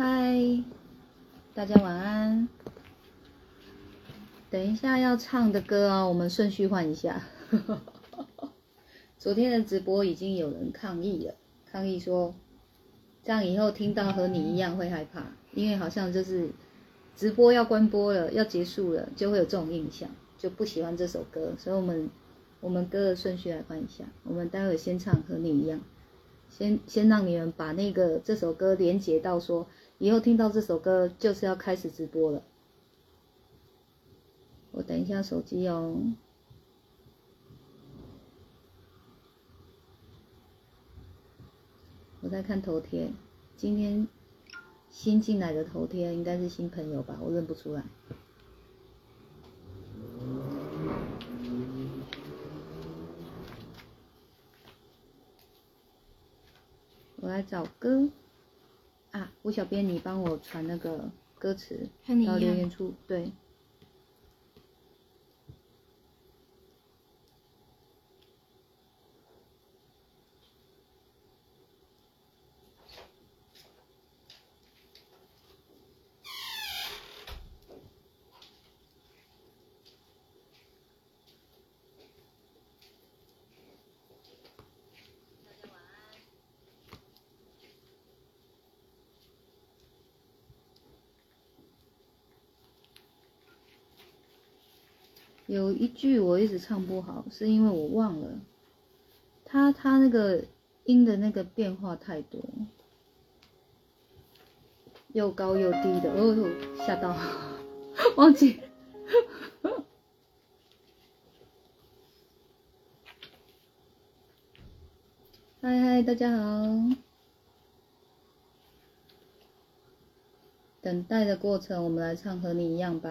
嗨，大家晚安。等一下要唱的歌哦，我们顺序换一下。昨天的直播已经有人抗议了，抗议说这样以后听到和你一样会害怕，因为好像就是直播要关播了，要结束了，就会有这种印象，就不喜欢这首歌。所以我们我们歌的顺序来换一下，我们待会先唱和你一样，先先让你们把那个这首歌连接到说。以后听到这首歌就是要开始直播了。我等一下手机哦。我在看头贴，今天新进来的头贴应该是新朋友吧？我认不出来。我来找歌。啊，吴小编，你帮我传那个歌词到留言处，对。有一句我一直唱不好，是因为我忘了，他他那个音的那个变化太多，又高又低的，哦，吓到，忘记。嗨嗨，大家好。等待的过程，我们来唱和你一样吧。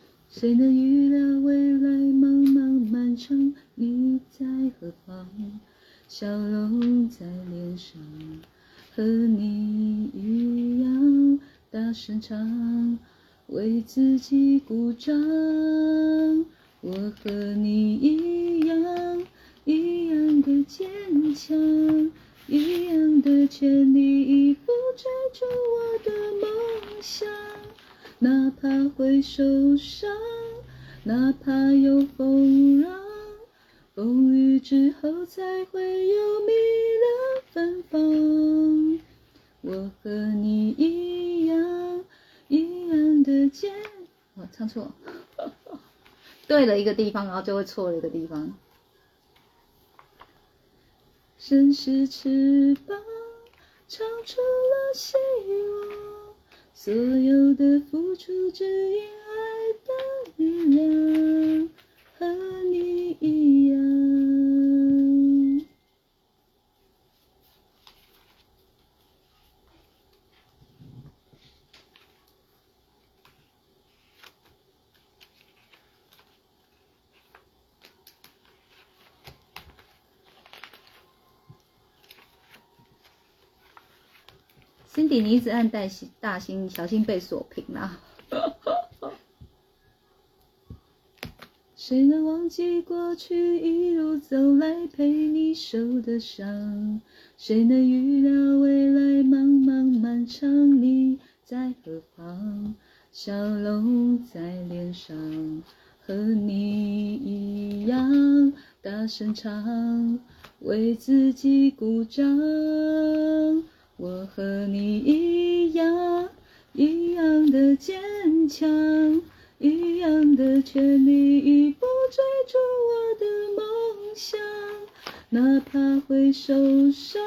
谁能预料未来茫茫漫长？你在何方？笑容在脸上，和你一样大声唱，为自己鼓掌。我和你一样，一样的坚强，一样的全力以赴追逐我的梦想。哪怕会受伤，哪怕有风浪，风雨之后才会有迷人芬芳。我和你一样，一样的坚。我唱错，对了一个地方，然后就会错了一个地方。伸失翅膀，唱出了希望。所有的付出，只因爱的力量，和你一样。心底，你一直按大心，大心，小心被锁屏了。谁能忘记过去一路走来陪你受的伤？谁能预料未来茫茫漫长？你在何方？笑容在脸上，和你一样大声唱，为自己鼓掌。我和你一样，一样的坚强，一样的全力以赴追逐我的梦想。哪怕会受伤，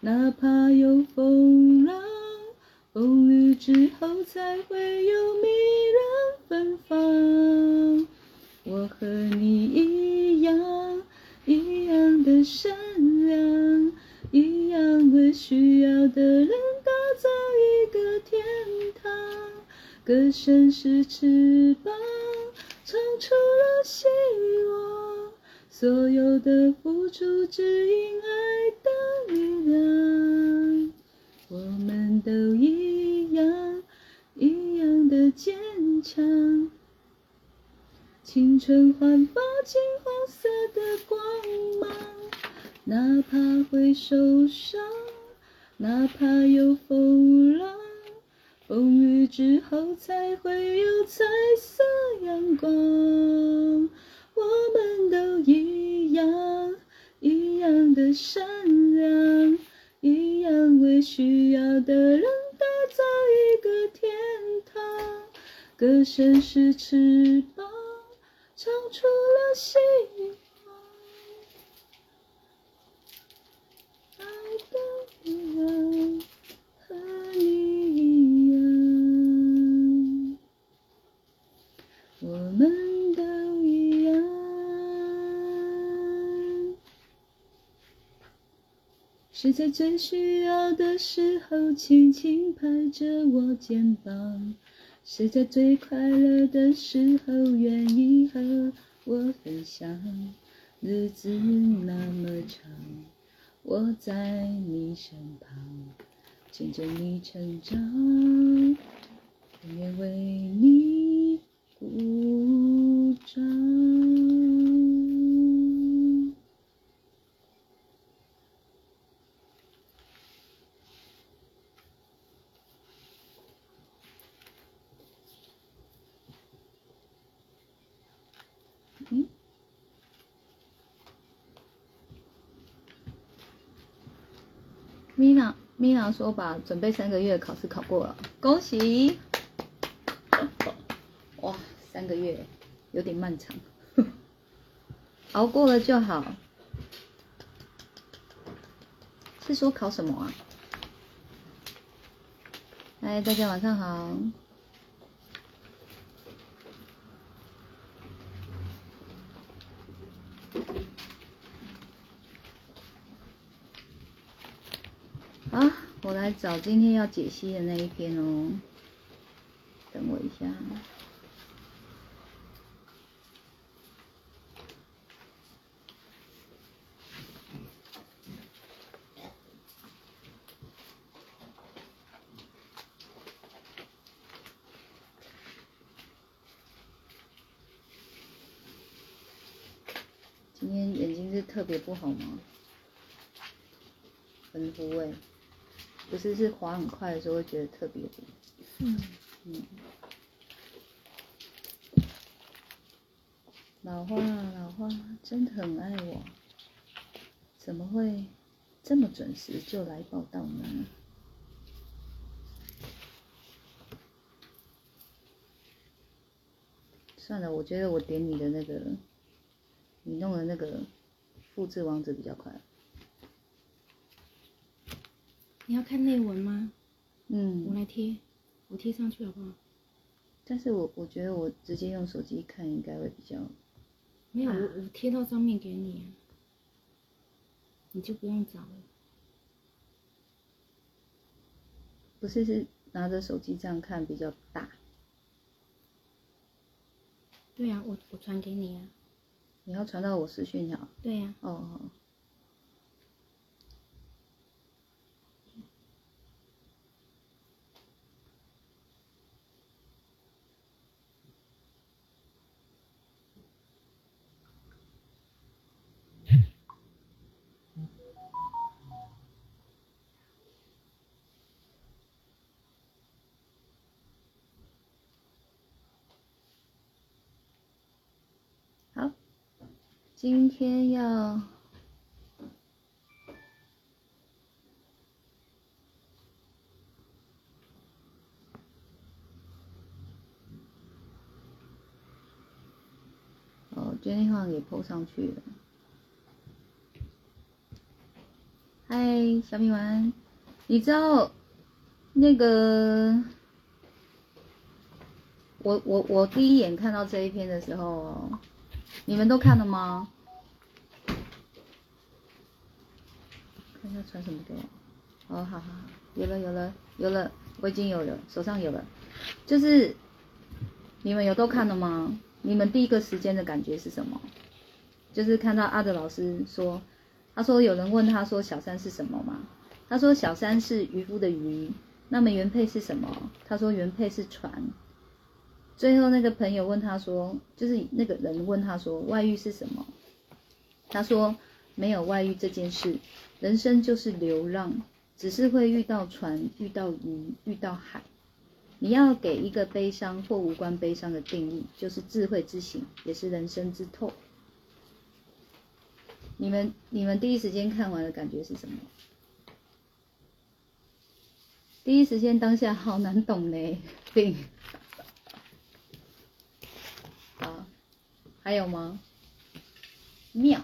哪怕有风浪，风雨之后才会有迷人芬芳。我和你一样，一样。的善良，一样为需要的人打造一个天堂。歌声是翅膀，唱出了希望。所有的付出，只因爱的力量。我们都一样，一样的坚强。青春焕发金黄色的光芒，哪怕会受伤，哪怕有风浪，风雨之后才会有彩色阳光。我们都一样，一样的善良，一样为需要的人打造一个天堂。歌声是翅膀。唱出了希望，爱的力量和你一样，我们都一样。是在最需要的时候，轻轻拍着我肩膀。是在最快乐的时候，愿意和我分享。日子那么长，我在你身旁，见证你成长，永远为你鼓掌。米娜，米娜说把准备三个月考试考过了，恭喜！哇，三个月有点漫长，熬过了就好。是说考什么啊？嗨，大家晚上好。啊，我来找今天要解析的那一篇哦。等我一下。今天眼睛是特别不好吗？很糊哎。不是，是滑很快的时候会觉得特别的。嗯嗯。老花老花真的很爱我，怎么会这么准时就来报道呢？算了，我觉得我点你的那个，你弄的那个复制网址比较快。你要看内文吗？嗯，我来贴，我贴上去好不好？但是我我觉得我直接用手机看应该会比较。没有，我我贴到上面给你，你就不用找了。不是，是拿着手机这样看比较大。对呀，我我传给你啊。你要传到我私讯条。对呀。哦哦。今天要哦，今天好像也 PO 上去了。嗨，小米丸，你知道那个我我我第一眼看到这一篇的时候，你们都看了吗？看一下传什么给我。哦，好好好，有了有了有了，我已经有了，手上有了。就是你们有都看了吗？你们第一个时间的感觉是什么？就是看到阿德老师说，他说有人问他说小三是什么吗？他说小三是渔夫的渔，那么原配是什么？他说原配是船。最后那个朋友问他说，就是那个人问他说外遇是什么？他说没有外遇这件事，人生就是流浪，只是会遇到船、遇到鱼、遇到海。你要给一个悲伤或无关悲伤的定义，就是智慧之醒，也是人生之透。你们你们第一时间看完的感觉是什么？第一时间当下好难懂嘞，对。好，还有吗？妙。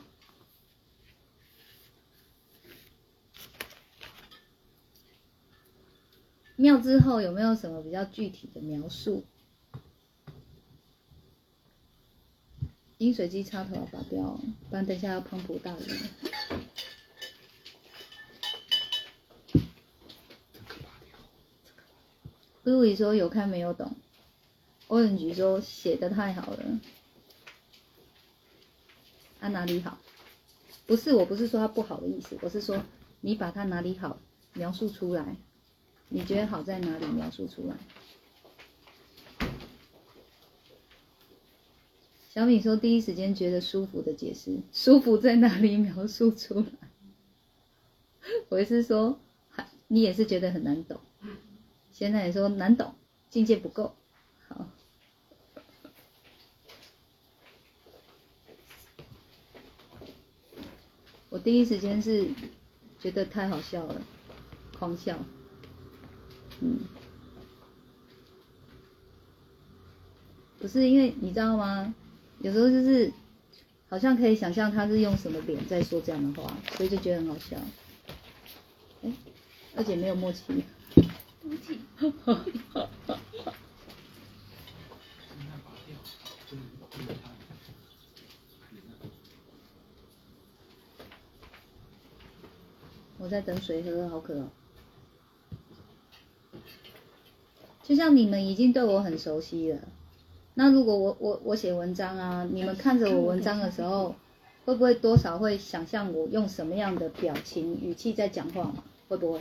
庙之后有没有什么比较具体的描述？饮水机插头要拔掉，不然等下要滂沱大雨。路易说有看没有懂，欧文局说写的太好了，他哪里好？不是，我不是说他不好的意思，我是说你把他哪里好描述出来。你觉得好在哪里？描述出来。小米说：“第一时间觉得舒服的解释，舒服在哪里？描述出来。”我是说，你也是觉得很难懂。现在也说难懂，境界不够。好，我第一时间是觉得太好笑了，狂笑。嗯，不是因为你知道吗？有时候就是好像可以想象他是用什么脸在说这样的话，所以就觉得很好笑。哎，而且没有默契。我在等水喝，好渴哦。就像你们已经对我很熟悉了，那如果我我我写文章啊，你们看着我文章的时候，会不会多少会想象我用什么样的表情语气在讲话嘛？会不会？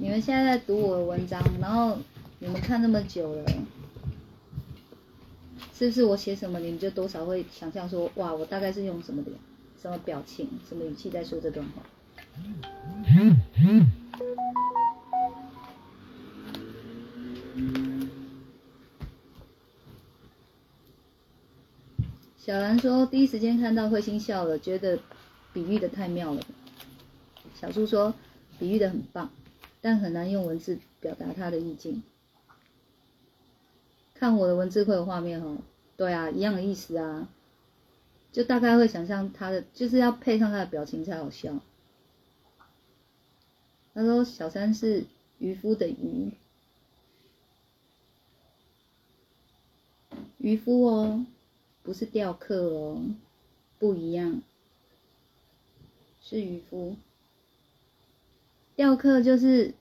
你们现在在读我的文章，然后你们看那么久了，是不是我写什么，你们就多少会想象说，哇，我大概是用什么脸、什么表情、什么语气在说这段话？小兰说：“第一时间看到慧心笑了，觉得比喻的太妙了。”小苏说：“比喻的很棒，但很难用文字表达他的意境。”看我的文字会有画面哦。对啊，一样的意思啊，就大概会想象他的，就是要配上他的表情才好笑。他说：“小三是渔夫的渔，渔夫哦。”不是钓客哦，不一样，是渔夫。钓客就是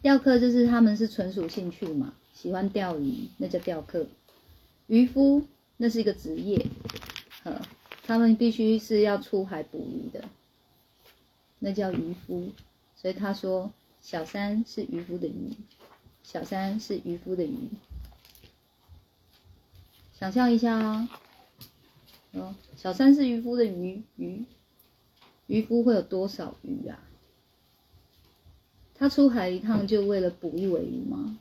钓客，就是他们是纯属兴趣嘛，喜欢钓鱼，那叫钓客。渔夫那是一个职业，呵，他们必须是要出海捕鱼的，那叫渔夫。所以他说，小三是渔夫的渔，小三是渔夫的渔。想象一下啊，嗯，小三是渔夫的鱼，鱼，渔夫会有多少鱼啊？他出海一趟就为了捕一尾鱼吗？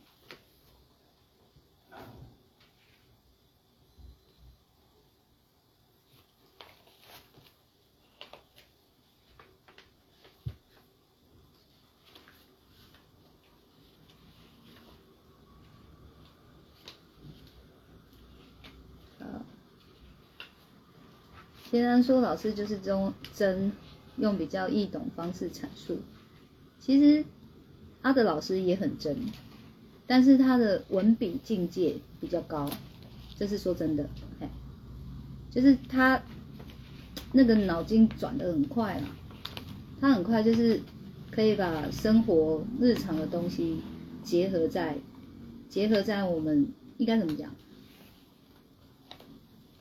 虽然说老师就是中真用比较易懂方式阐述，其实阿德老师也很真，但是他的文笔境界比较高，这是说真的，哎，就是他那个脑筋转的很快啦，他很快就是可以把生活日常的东西结合在结合在我们应该怎么讲？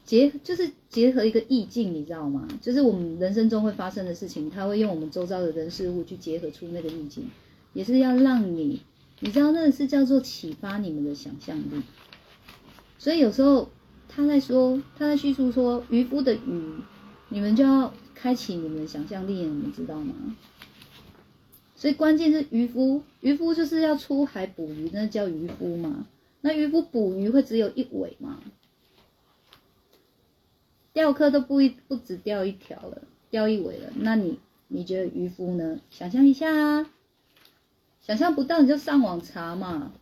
结就是结合一个意境，你知道吗？就是我们人生中会发生的事情，他会用我们周遭的人事物去结合出那个意境，也是要让你，你知道那个是叫做启发你们的想象力。所以有时候他在说，他在叙述说渔夫的渔，你们就要开启你们的想象力，你们知道吗？所以关键是渔夫，渔夫就是要出海捕鱼，那叫渔夫嘛。那渔夫捕鱼会只有一尾吗？钓客都不一不止钓一条了，钓一尾了。那你你觉得渔夫呢？想象一下啊，想象不到你就上网查嘛。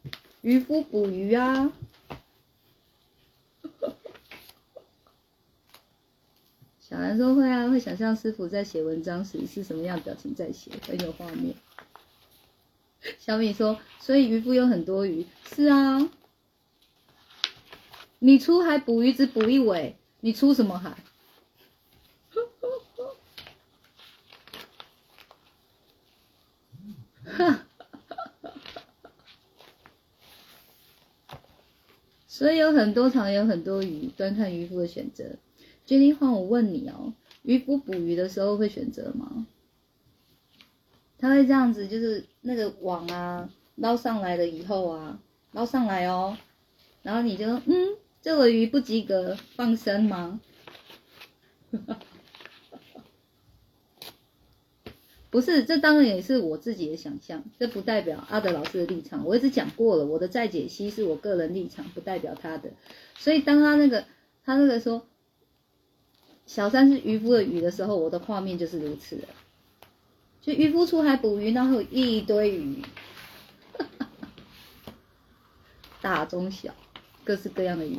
渔夫捕鱼啊。小兰说会啊，会想象师傅在写文章时是什么样表情在写，很有画面。小米说，所以渔夫有很多鱼，是啊。你出海捕鱼只捕一尾。你出什么海？所以有很多场，有很多鱼，端看渔夫的选择。决定换我问你哦，渔夫捕鱼的时候会选择吗？他会这样子，就是那个网啊，捞上来了以后啊，捞上来哦，然后你就嗯。这尾鱼不及格，放生吗？不是，这当然也是我自己的想象，这不代表阿德老师的立场。我一直讲过了，我的再解析是我个人立场，不代表他的。所以当他那个他那个说小三是渔夫的鱼的时候，我的画面就是如此的。就渔夫出海捕鱼，然后一堆鱼，大中小。各式各样的鱼。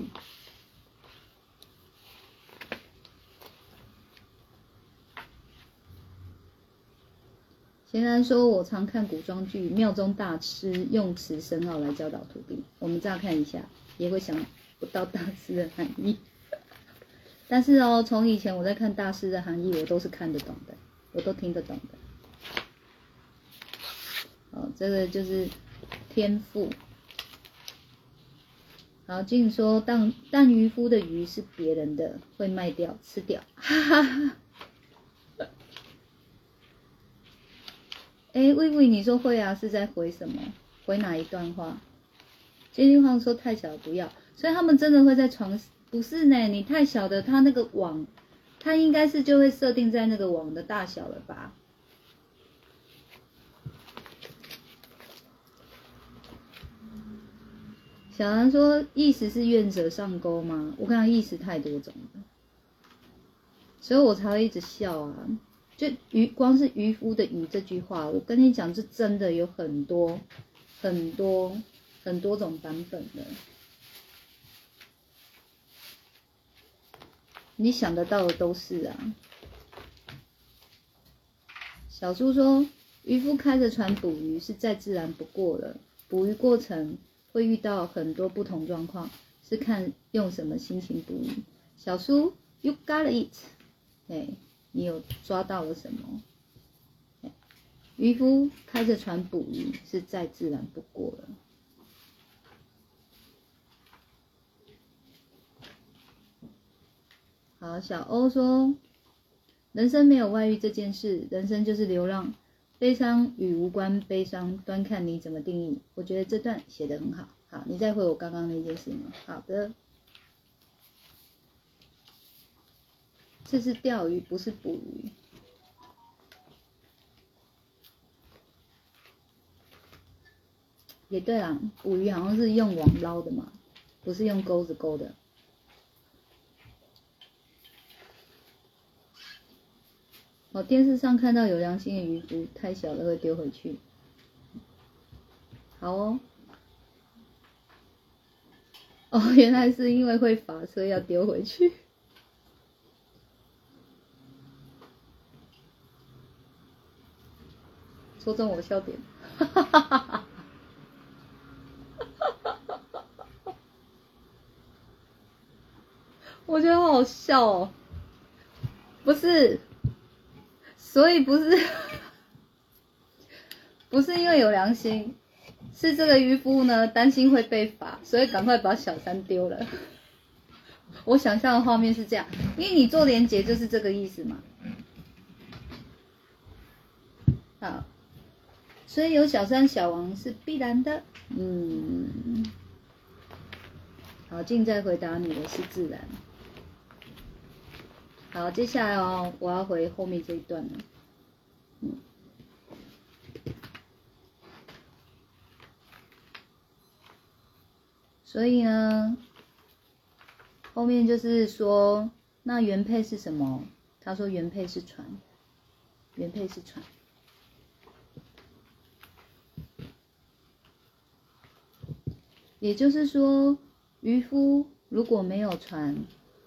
贤然说：“我常看古装剧，庙中大师用词深奥来教导徒弟。我们乍看一下，也会想不到大师的含义。但是哦，从以前我在看大师的含义，我都是看得懂的，我都听得懂的。哦，这个就是天赋。”好，静说，但但渔夫的鱼是别人的，会卖掉吃掉，哈哈哈。哎，魏魏，你说会啊？是在回什么？回哪一段话？金玉皇说太小不要，所以他们真的会在床？不是呢，你太小的，他那个网，他应该是就会设定在那个网的大小了吧？小兰说：“意思是愿者上钩吗？”我看意思太多种了，所以我才会一直笑啊。就渔光是渔夫的渔这句话，我跟你讲，是真的有很多很多很多种版本的。你想得到的都是啊。小猪说：“渔夫开着船捕鱼是再自然不过了，捕鱼过程。”会遇到很多不同状况，是看用什么心情捕鱼。小叔，You got it，哎，你有抓到了什么？渔夫开着船捕鱼是再自然不过了。好，小欧说，人生没有外遇这件事，人生就是流浪。悲伤与无关，悲伤端看你怎么定义。我觉得这段写的很好。好，你再回我刚刚那件事吗？好的，这是钓鱼，不是捕鱼。也对啊，捕鱼好像是用网捞的嘛，不是用钩子钩的。我电视上看到有良心的渔夫，太小了会丢回去。好哦。哦，原来是因为会发车要丢回去。戳中我笑点，哈哈哈哈哈！我觉得好好笑哦。不是，所以不是，不是因为有良心，是这个渔夫呢担心会被罚，所以赶快把小三丢了。我想象的画面是这样，因为你做连结就是这个意思嘛。好，所以有小三小王是必然的。嗯，好，静在回答你的是自然。好，接下来哦，我要回后面这一段了。嗯，所以呢，后面就是说，那原配是什么？他说原配是船，原配是船。也就是说，渔夫如果没有船，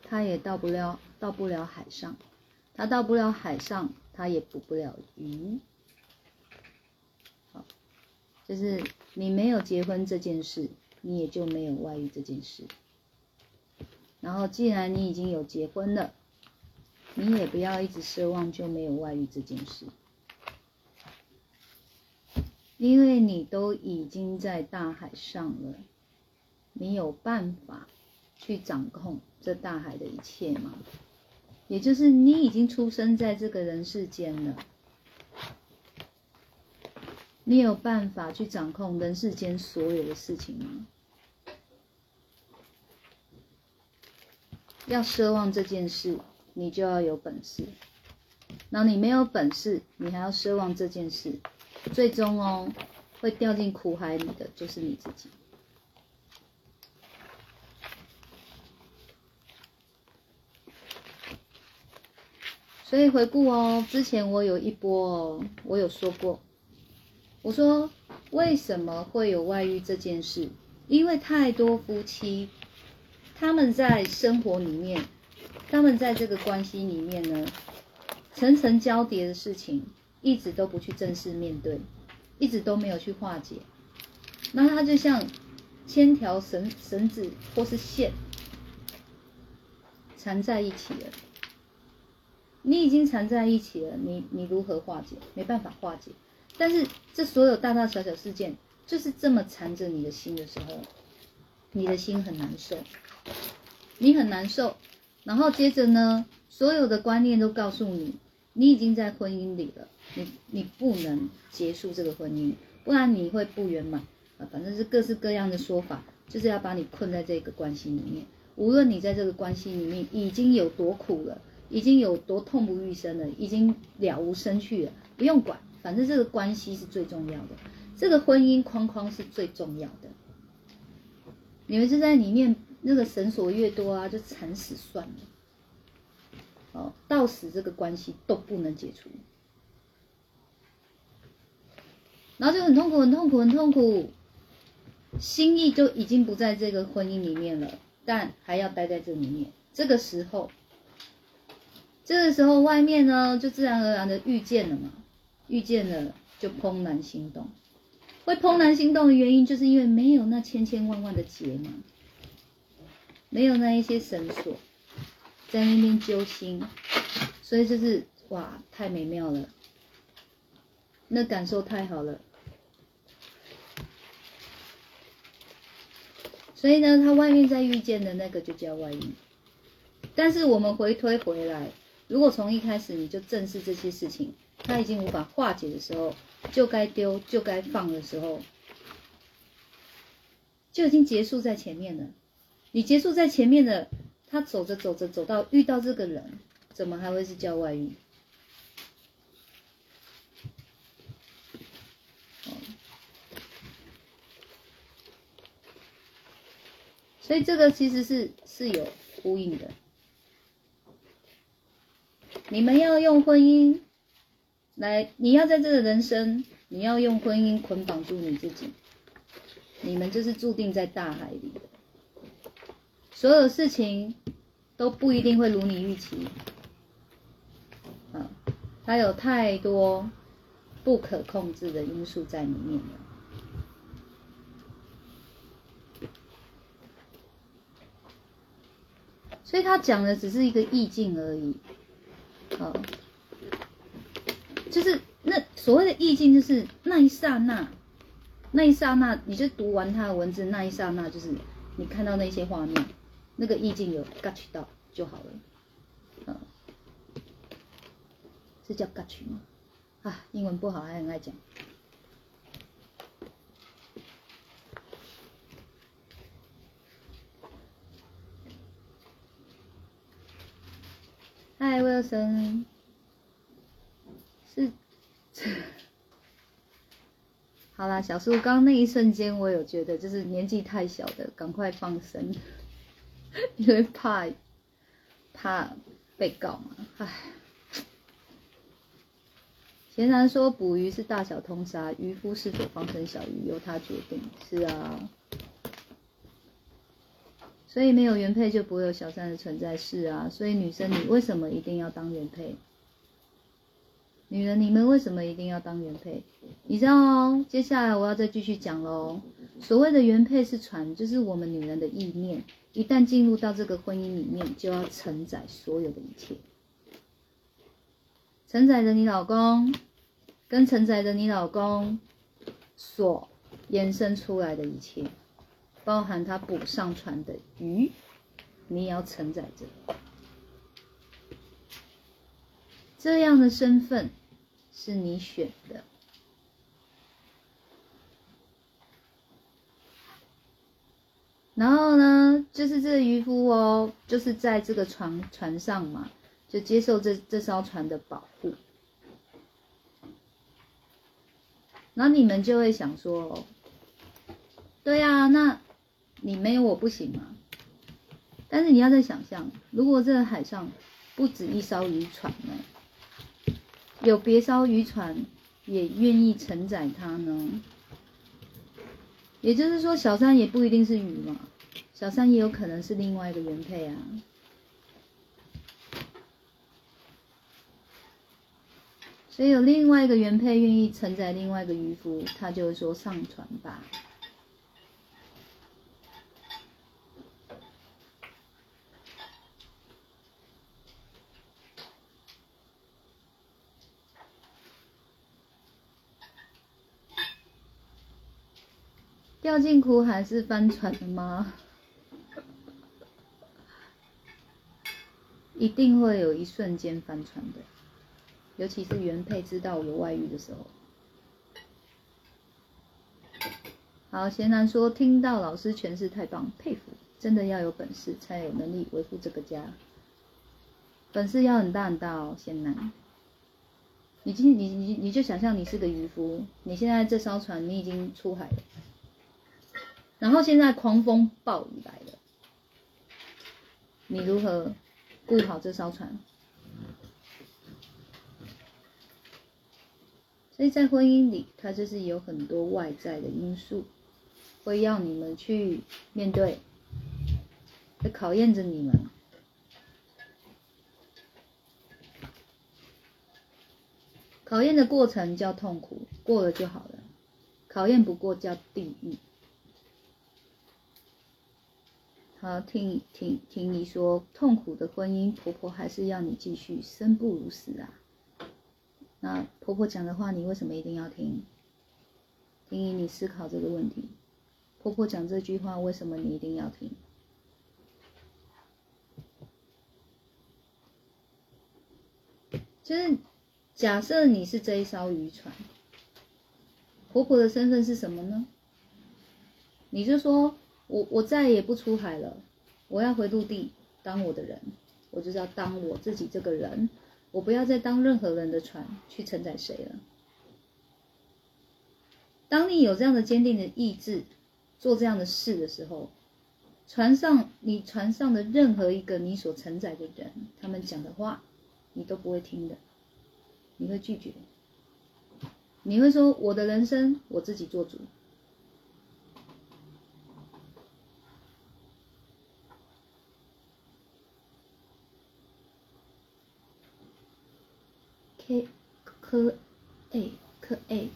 他也到不了到不了海上，他到不了海上，他也捕不了鱼。好，就是你没有结婚这件事，你也就没有外遇这件事。然后，既然你已经有结婚了，你也不要一直奢望就没有外遇这件事，因为你都已经在大海上了。你有办法去掌控这大海的一切吗？也就是你已经出生在这个人世间了，你有办法去掌控人世间所有的事情吗？要奢望这件事，你就要有本事。然后你没有本事，你还要奢望这件事，最终哦，会掉进苦海里的就是你自己。所以回顾哦，之前我有一波哦，我有说过，我说为什么会有外遇这件事？因为太多夫妻，他们在生活里面，他们在这个关系里面呢，层层交叠的事情，一直都不去正式面对，一直都没有去化解，那他就像千条绳绳子或是线缠在一起了。你已经缠在一起了，你你如何化解？没办法化解。但是这所有大大小小事件，就是这么缠着你的心的时候，你的心很难受，你很难受。然后接着呢，所有的观念都告诉你，你已经在婚姻里了，你你不能结束这个婚姻，不然你会不圆满啊。反正是各式各样的说法，就是要把你困在这个关系里面。无论你在这个关系里面已经有多苦了。已经有多痛不欲生了，已经了无生趣了，不用管，反正这个关系是最重要的，这个婚姻框框是最重要的。你们就在里面那个绳索越多啊，就惨死算了，哦，到死这个关系都不能解除，然后就很痛苦，很痛苦，很痛苦，心意就已经不在这个婚姻里面了，但还要待在这里面，这个时候。这个时候，外面呢就自然而然的遇见了嘛，遇见了就怦然心动。会怦然心动的原因，就是因为没有那千千万万的结嘛，没有那一些绳索在那边揪心，所以就是哇，太美妙了，那感受太好了。所以呢，他外面在遇见的那个就叫外遇，但是我们回推回来。如果从一开始你就正视这些事情，他已经无法化解的时候，就该丢就该放的时候，就已经结束在前面了。你结束在前面的，他走着走着走到遇到这个人，怎么还会是叫外遇？所以这个其实是是有呼应的。你们要用婚姻来，你要在这个人生，你要用婚姻捆绑住你自己。你们就是注定在大海里的，所有事情都不一定会如你预期。啊，它有太多不可控制的因素在里面了。所以他讲的只是一个意境而已。呃，就是那所谓的意境，就是那一刹那，那一刹那，你就读完他的文字，那一刹那，就是你看到那些画面，那个意境有 get 到就好了，嗯，是叫 get 吗？啊，英文不好还很爱讲。嗨，Wilson，是，好啦，小叔，刚刚那一瞬间，我有觉得就是年纪太小的，赶快放生，因为怕怕被告嘛，唉。贤男说捕鱼是大小通杀，渔夫是否放生小鱼由他决定，是啊。所以没有原配就不会有小三的存在，是啊。所以女生，你为什么一定要当原配？女人，你们为什么一定要当原配？你知道哦。接下来我要再继续讲喽。所谓的原配是船，就是我们女人的意念。一旦进入到这个婚姻里面，就要承载所有的一切，承载着你老公，跟承载着你老公所衍生出来的一切。包含他捕上船的鱼，你也要承载着。这样的身份是你选的。然后呢，就是这个渔夫哦，就是在这个船船上嘛，就接受这这艘船的保护。那你们就会想说，对呀，那。你没有我不行吗？但是你要在想象，如果这个海上不止一艘渔船呢，有别艘渔船也愿意承载它呢？也就是说，小三也不一定是鱼嘛，小三也有可能是另外一个原配啊。所以有另外一个原配愿意承载另外一个渔夫，他就说上船吧。掉进苦海是翻船的吗？一定会有一瞬间翻船的，尤其是原配知道有外遇的时候。好，贤男说听到老师诠释太棒，佩服，真的要有本事才有能力维护这个家，本事要很大很大哦，贤男。你今你你你就想象你是个渔夫，你现在这艘船你已经出海了。然后现在狂风暴雨来了，你如何顾好这艘船？所以在婚姻里，它就是有很多外在的因素，会要你们去面对，会考验着你们。考验的过程叫痛苦，过了就好了；考验不过叫地狱。好，听听听你说痛苦的婚姻，婆婆还是要你继续生不如死啊？那婆婆讲的话，你为什么一定要听？听你思考这个问题。婆婆讲这句话，为什么你一定要听？就是假设你是这一艘渔船，婆婆的身份是什么呢？你就说。我我再也不出海了，我要回陆地当我的人，我就是要当我自己这个人，我不要再当任何人的船去承载谁了。当你有这样的坚定的意志，做这样的事的时候，船上你船上的任何一个你所承载的人，他们讲的话，你都不会听的，你会拒绝，你会说我的人生我自己做主。科 A 科 A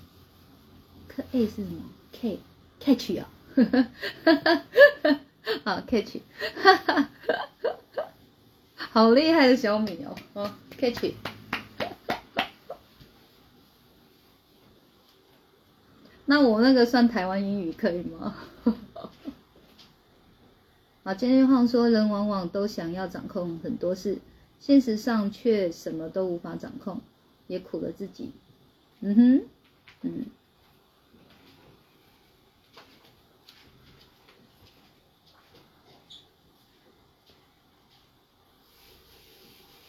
科 A 是什么？K catch 哦，好 catch，好厉害的小米哦，哦 catch。那我那个算台湾英语可以吗？好，今天话说，人往往都想要掌控很多事，现实上却什么都无法掌控。也苦了自己。嗯哼，嗯。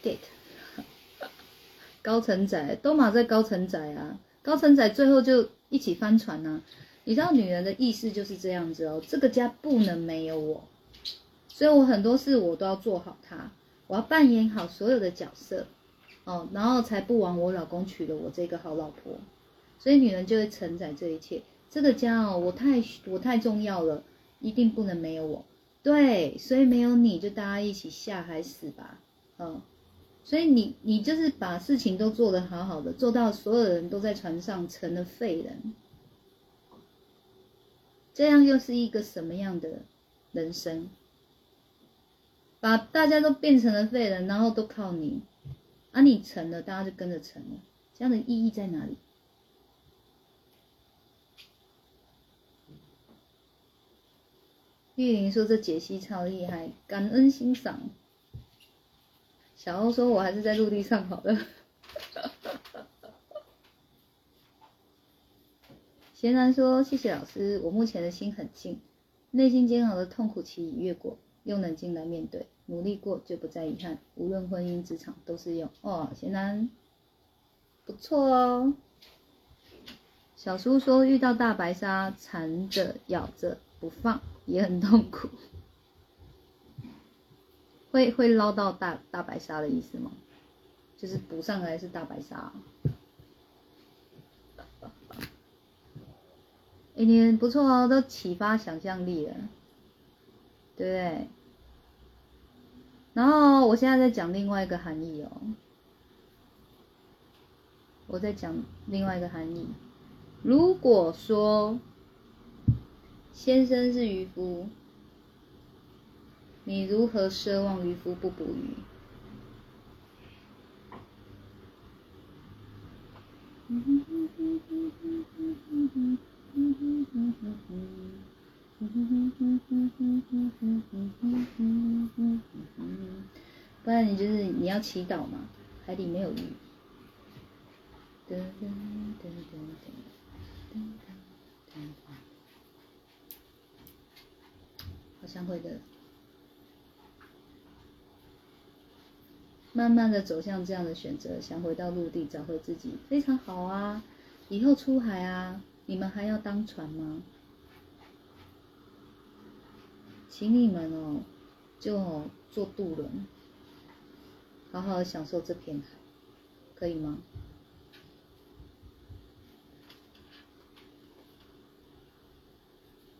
Date，高层仔都马在高层仔啊，高层仔最后就一起翻船呐。你知道女人的意思就是这样子哦，这个家不能没有我，所以我很多事我都要做好它，我要扮演好所有的角色哦，然后才不枉我老公娶了我这个好老婆。所以女人就会承载这一切，这个家哦，我太我太重要了，一定不能没有我。对，所以没有你就大家一起下海死吧，嗯。所以你你就是把事情都做得好好的，做到所有人都在船上成了废人，这样又是一个什么样的人生？把大家都变成了废人，然后都靠你，啊，你成了，大家就跟着成了，这样的意义在哪里？玉玲说这解析超厉害，感恩欣赏。小欧说：“我还是在陆地上好了。”贤然说：“谢谢老师，我目前的心很静，内心煎熬的痛苦期已越过，用冷静来面对，努力过就不再遗憾。无论婚姻、职场都是用。”哦，贤然不错哦。小叔说：“遇到大白鲨，缠着咬着不放，也很痛苦。”会会捞到大大白鲨的意思吗？就是补上来是大白鲨。哎，你不错哦，都启发想象力了，对不对？然后我现在在讲另外一个含义哦，我在讲另外一个含义。如果说先生是渔夫。你如何奢望渔夫不捕鱼？不然你就是你要祈祷嘛，海里没有鱼。好像会的。慢慢的走向这样的选择，想回到陆地找回自己，非常好啊！以后出海啊，你们还要当船吗？请你们哦，就坐渡轮，好好享受这片海，可以吗？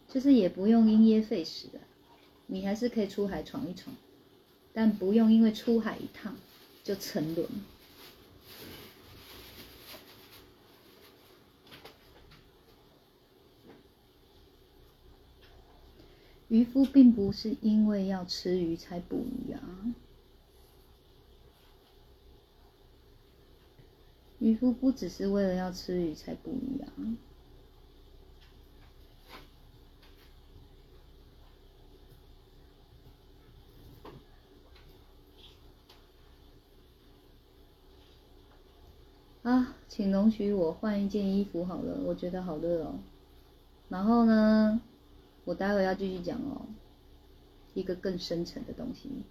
就是也不用因噎废食的，你还是可以出海闯一闯，但不用因为出海一趟。就沉沦。渔夫并不是因为要吃鱼才捕鱼啊，渔夫不只是为了要吃鱼才捕鱼啊。啊，请容许我换一件衣服好了，我觉得好热哦。然后呢，我待会要继续讲哦，一个更深层的东西。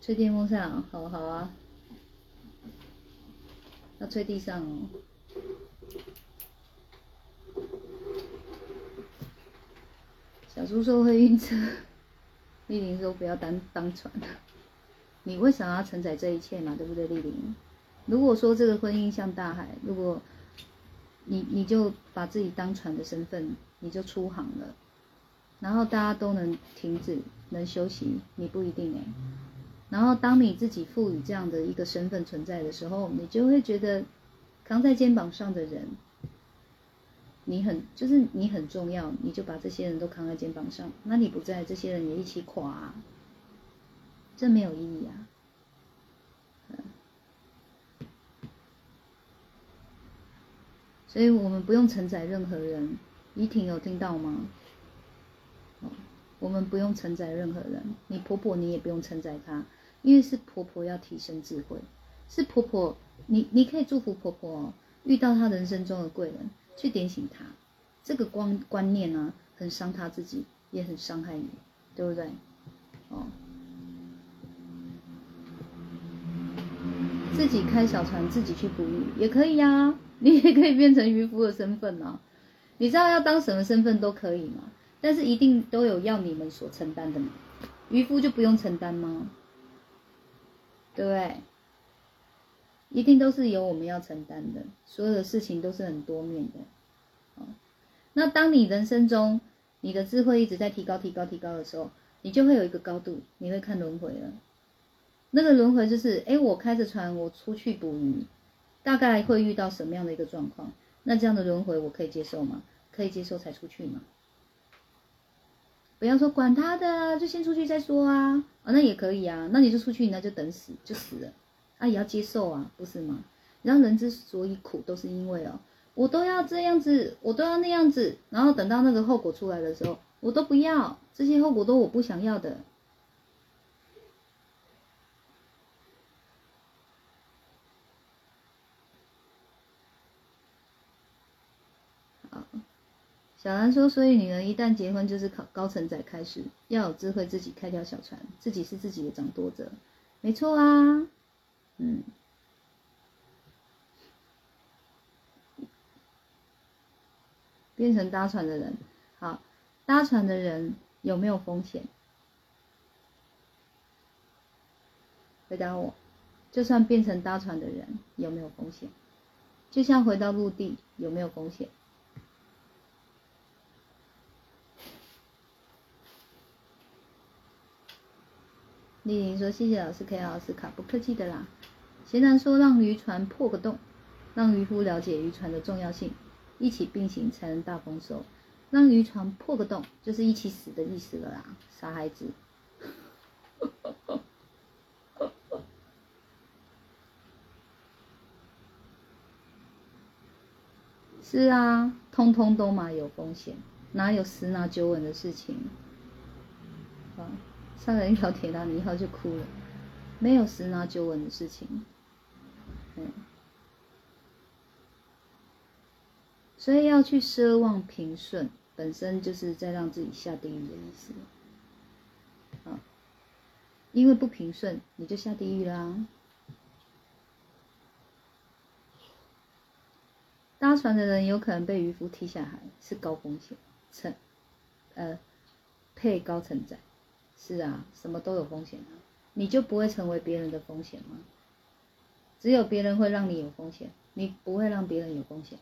吹电风扇，好好啊，要吹地上哦。小猪说会晕车。丽玲说：“不要当当船，你为什么要承载这一切嘛？对不对，丽玲？如果说这个婚姻像大海，如果你你就把自己当船的身份，你就出航了，然后大家都能停止，能休息，你不一定哎。然后当你自己赋予这样的一个身份存在的时候，你就会觉得扛在肩膀上的人。”你很就是你很重要，你就把这些人都扛在肩膀上。那你不在，这些人也一起垮，这没有意义啊。所以我们不用承载任何人。怡婷有听到吗？我们不用承载任何人，你婆婆你也不用承载她，因为是婆婆要提升智慧，是婆婆，你你可以祝福婆婆，遇到她人生中的贵人，去点醒她。这个观观念呢，很伤她自己，也很伤害你，对不对？哦，自己开小船，自己去捕鱼也可以呀，你也可以变成渔夫的身份呢。你知道要当什么身份都可以吗？但是一定都有要你们所承担的嘛？渔夫就不用承担吗？对不对？一定都是由我们要承担的，所有的事情都是很多面的。那当你人生中你的智慧一直在提高、提高、提高的时候，你就会有一个高度，你会看轮回了。那个轮回就是，哎，我开着船，我出去捕鱼，大概会遇到什么样的一个状况？那这样的轮回我可以接受吗？可以接受才出去吗？不要说管他的，就先出去再说啊！啊，那也可以啊，那你就出去，那就等死，就死了啊！也要接受啊，不是吗？然后人之所以苦，都是因为哦，我都要这样子，我都要那样子，然后等到那个后果出来的时候，我都不要，这些后果都我不想要的。小兰说：“所以女人一旦结婚，就是考高层载开始，要有智慧，自己开条小船，自己是自己的掌舵者，没错啊，嗯，变成搭船的人，好，搭船的人有没有风险？回答我，就算变成搭船的人，有没有风险？就像回到陆地，有没有风险？”丽玲说：“谢谢老师，K 老师卡，不客气的啦。”贤男说：“让渔船破个洞，让渔夫了解渔船的重要性，一起并行才能大丰收。让渔船破个洞，就是一起死的意思了啦，傻孩子。是啊，通通都嘛有风险，哪有十拿九稳的事情？啊。”上了一条铁达尼号就哭了，没有十拿九稳的事情，嗯，所以要去奢望平顺，本身就是在让自己下地狱的意思，啊，因为不平顺，你就下地狱啦。搭船的人有可能被渔夫踢下海，是高风险，成，呃，配高承载。是啊，什么都有风险啊，你就不会成为别人的风险吗？只有别人会让你有风险，你不会让别人有风险。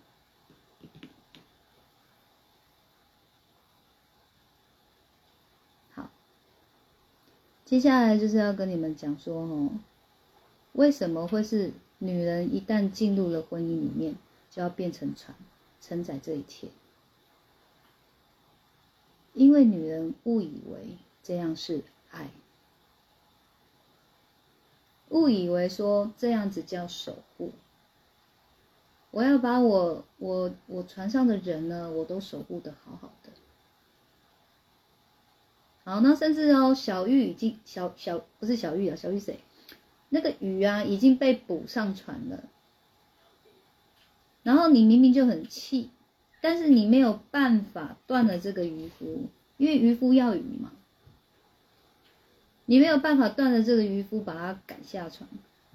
好，接下来就是要跟你们讲说哦，为什么会是女人一旦进入了婚姻里面，就要变成船，承载这一切？因为女人误以为。这样是爱，误以为说这样子叫守护。我要把我我我船上的人呢，我都守护的好好的。好，那甚至哦，小玉已经小小不是小玉啊，小玉谁？那个鱼啊已经被捕上船了。然后你明明就很气，但是你没有办法断了这个渔夫，因为渔夫要鱼嘛。你没有办法断了这个渔夫，把他赶下船，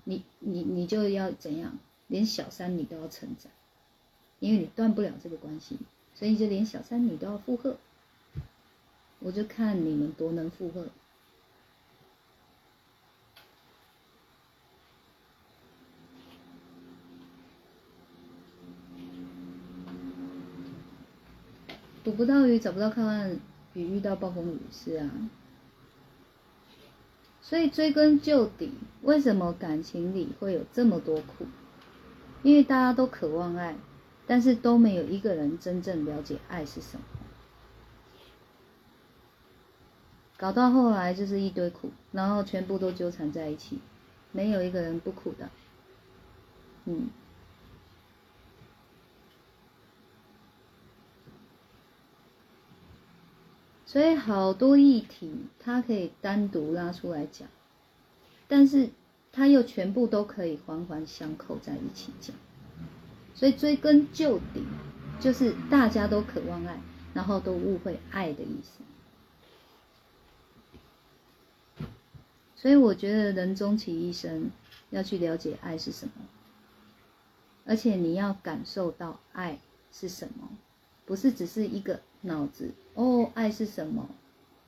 你你你就要怎样？连小三你都要承载，因为你断不了这个关系，所以就连小三你都要附和。我就看你们多能附和。捕不到鱼，找不到靠岸，比遇到暴风雨是啊。所以追根究底，为什么感情里会有这么多苦？因为大家都渴望爱，但是都没有一个人真正了解爱是什么。搞到后来就是一堆苦，然后全部都纠缠在一起，没有一个人不苦的。嗯。所以好多议题，它可以单独拉出来讲，但是它又全部都可以环环相扣在一起讲。所以追根究底，就是大家都渴望爱，然后都误会爱的意思。所以我觉得人终其一生要去了解爱是什么，而且你要感受到爱是什么，不是只是一个脑子哦，爱是什么？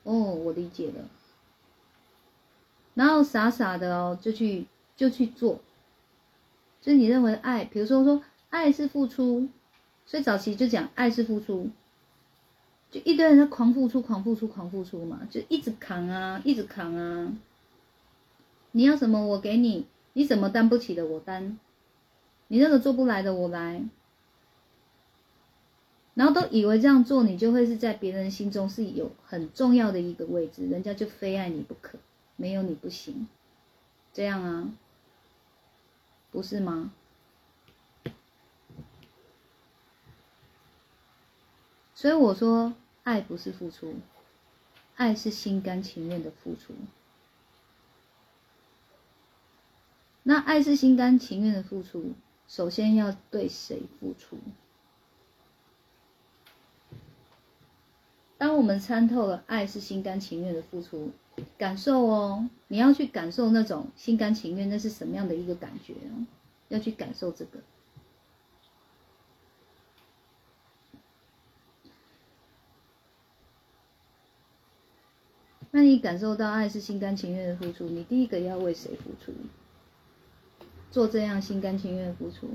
哦，我理解了，然后傻傻的哦，就去就去做，就是你认为爱，比如说说。爱是付出，所以早期就讲爱是付出，就一堆人在狂付出、狂付出、狂付出嘛，就一直扛啊，一直扛啊。你要什么我给你，你什么担不起的我担，你那个做不来的我来，然后都以为这样做你就会是在别人心中是有很重要的一个位置，人家就非爱你不可，没有你不行，这样啊，不是吗？所以我说，爱不是付出，爱是心甘情愿的付出。那爱是心甘情愿的付出，首先要对谁付出？当我们参透了爱是心甘情愿的付出，感受哦，你要去感受那种心甘情愿，那是什么样的一个感觉哦？要去感受这个。那你感受到爱是心甘情愿的付出，你第一个要为谁付出？做这样心甘情愿的付出。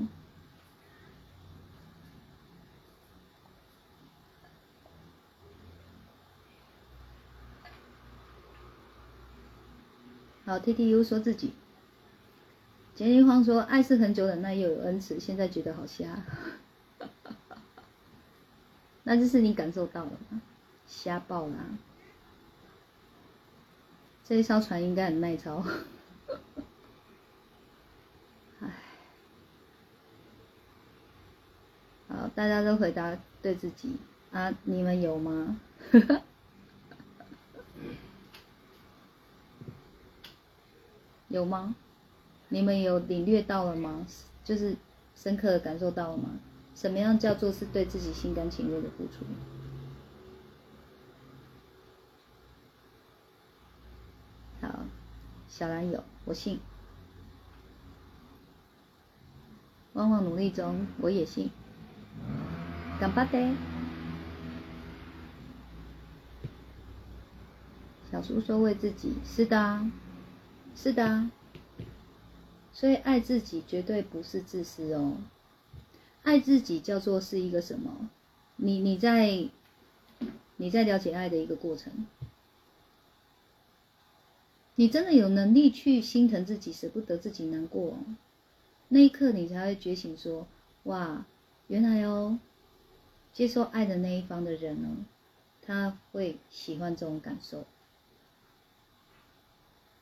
好，T T U 说自己。简一荒说：“爱是很久忍耐又有恩慈，现在觉得好瞎。”那就是你感受到了吗？瞎爆啦。这一艘船应该很耐操，唉，好，大家都回答对自己啊，你们有吗？有吗？你们有领略到了吗？就是深刻的感受到了吗？什么样叫做是对自己心甘情愿的付出？好小兰有，我信。旺旺努力中，我也信。干巴爹。小叔说为自己，是的，是的啊。所以爱自己绝对不是自私哦。爱自己叫做是一个什么？你你在你在了解爱的一个过程。你真的有能力去心疼自己，舍不得自己难过，哦那一刻你才会觉醒，说：哇，原来哦，接受爱的那一方的人呢，他会喜欢这种感受。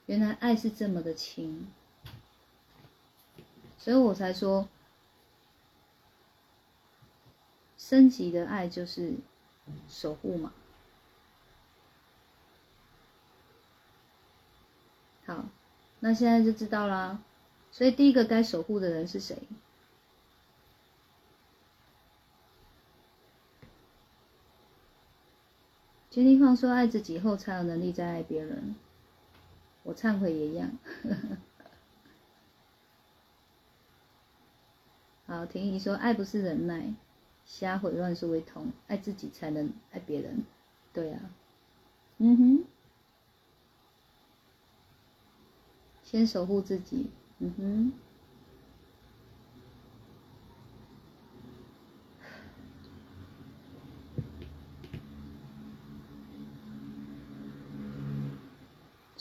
原来爱是这么的轻，所以我才说，升级的爱就是守护嘛。好，那现在就知道啦。所以第一个该守护的人是谁？决定放说爱自己后，才有能力再爱别人。我忏悔也一样。好，婷宜说爱不是忍耐，瞎毁乱是为痛，爱自己才能爱别人。对啊，嗯哼。先守护自己，嗯哼。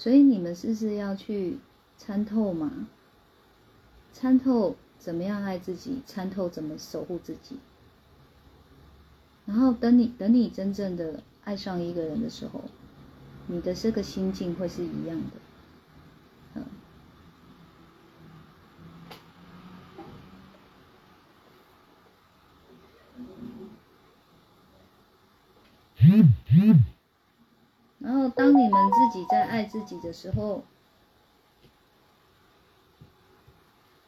所以你们是不是要去参透嘛？参透怎么样爱自己，参透怎么守护自己。然后等你等你真正的爱上一个人的时候，你的这个心境会是一样的。当你们自己在爱自己的时候，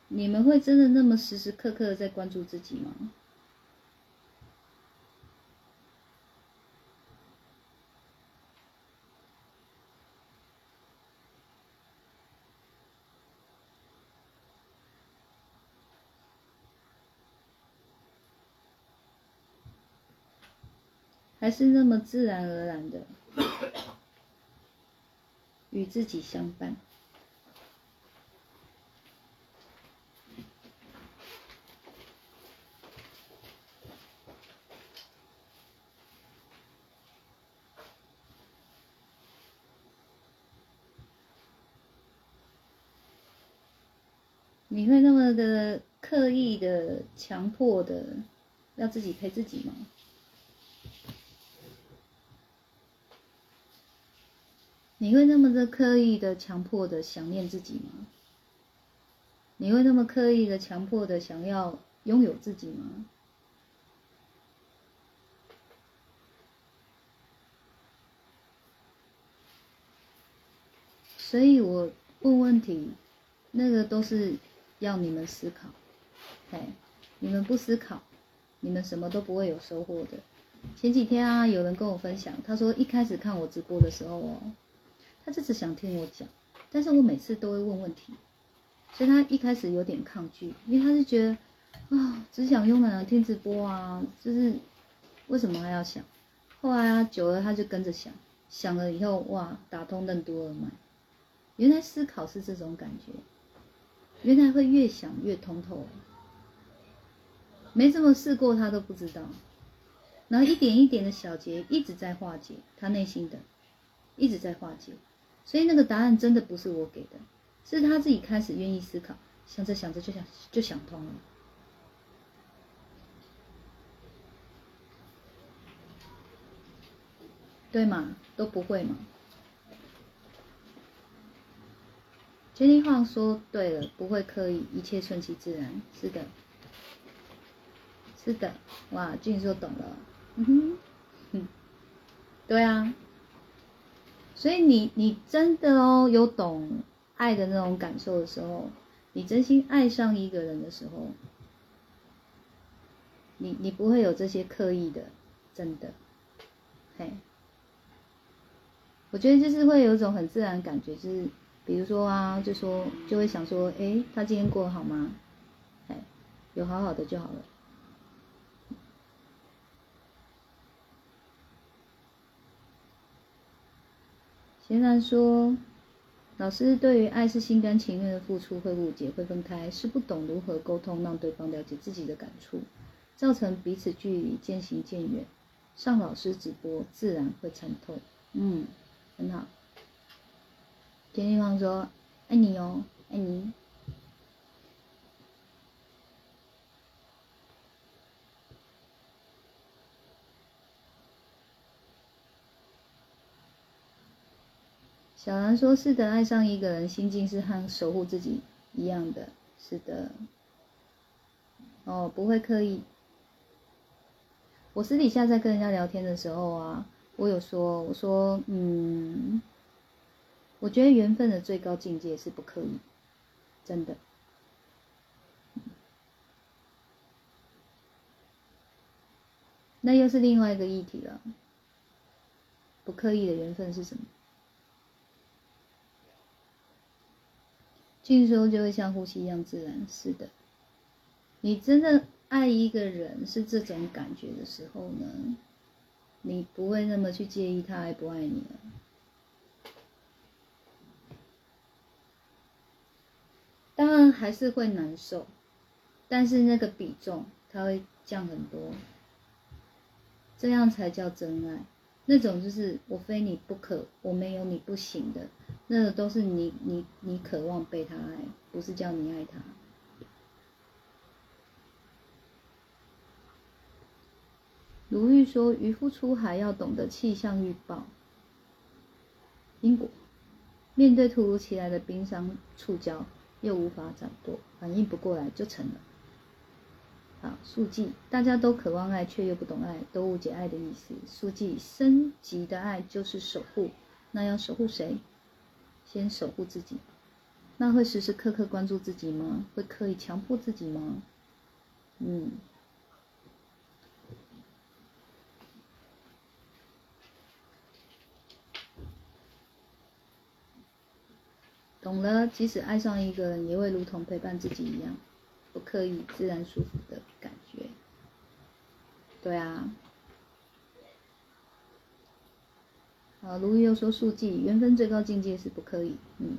你们会真的那么时时刻刻的在关注自己吗？还是那么自然而然的与自己相伴？你会那么的刻意的、强迫的要自己陪自己吗？你会那么的刻意的、强迫的想念自己吗？你会那么刻意的、强迫的想要拥有自己吗？所以我问问题，那个都是要你们思考。哎，你们不思考，你们什么都不会有收获的。前几天啊，有人跟我分享，他说一开始看我直播的时候哦。他就只想听我讲，但是我每次都会问问题，所以他一开始有点抗拒，因为他是觉得啊，只想慵懒的听直播啊，就是为什么还要想？后来啊，久了他就跟着想，想了以后哇，打通任督二脉，原来思考是这种感觉，原来会越想越通透，没这么试过他都不知道，然后一点一点的小结一直在化解他内心的，一直在化解。所以那个答案真的不是我给的，是他自己开始愿意思考，想着想着就想就想通了，对吗？都不会吗？决定话说对了，不会刻意，一切顺其自然。是的，是的，哇，俊说懂了，嗯哼，对啊。所以你你真的哦有懂爱的那种感受的时候，你真心爱上一个人的时候，你你不会有这些刻意的，真的，嘿，我觉得就是会有一种很自然感觉，就是比如说啊，就说就会想说，哎，他今天过得好吗？哎，有好好的就好了。贤然说：“老师对于爱是心甘情愿的付出，会误解，会分开，是不懂如何沟通，让对方了解自己的感触，造成彼此距离渐行渐远。上老师直播，自然会参透。嗯，很好。”田立芳说：“爱你哦，爱你。”小兰说：“是的，爱上一个人，心境是和守护自己一样的。是的，哦，不会刻意。我私底下在跟人家聊天的时候啊，我有说，我说，嗯，我觉得缘分的最高境界是不刻意，真的。那又是另外一个议题了。不刻意的缘分是什么？”这时候就会像呼吸一样自然。是的，你真的爱一个人是这种感觉的时候呢，你不会那么去介意他爱不爱你了。当然还是会难受，但是那个比重它会降很多，这样才叫真爱。那种就是我非你不可，我没有你不行的。那都是你你你渴望被他爱，不是叫你爱他。鲁豫说：“渔夫出海要懂得气象预报，因果。面对突如其来的冰山触礁，又无法掌舵，反应不过来就成了。”好，速记，大家都渴望爱，却又不懂爱，都误解爱的意思。速记，升级的爱就是守护。那要守护谁？先守护自己。那会时时刻刻关注自己吗？会刻意强迫自己吗？嗯。懂了，即使爱上一个人，也会如同陪伴自己一样，不刻意、自然、舒服的感觉。对啊。啊，卢玉又说速记，缘分最高境界是不可以。嗯。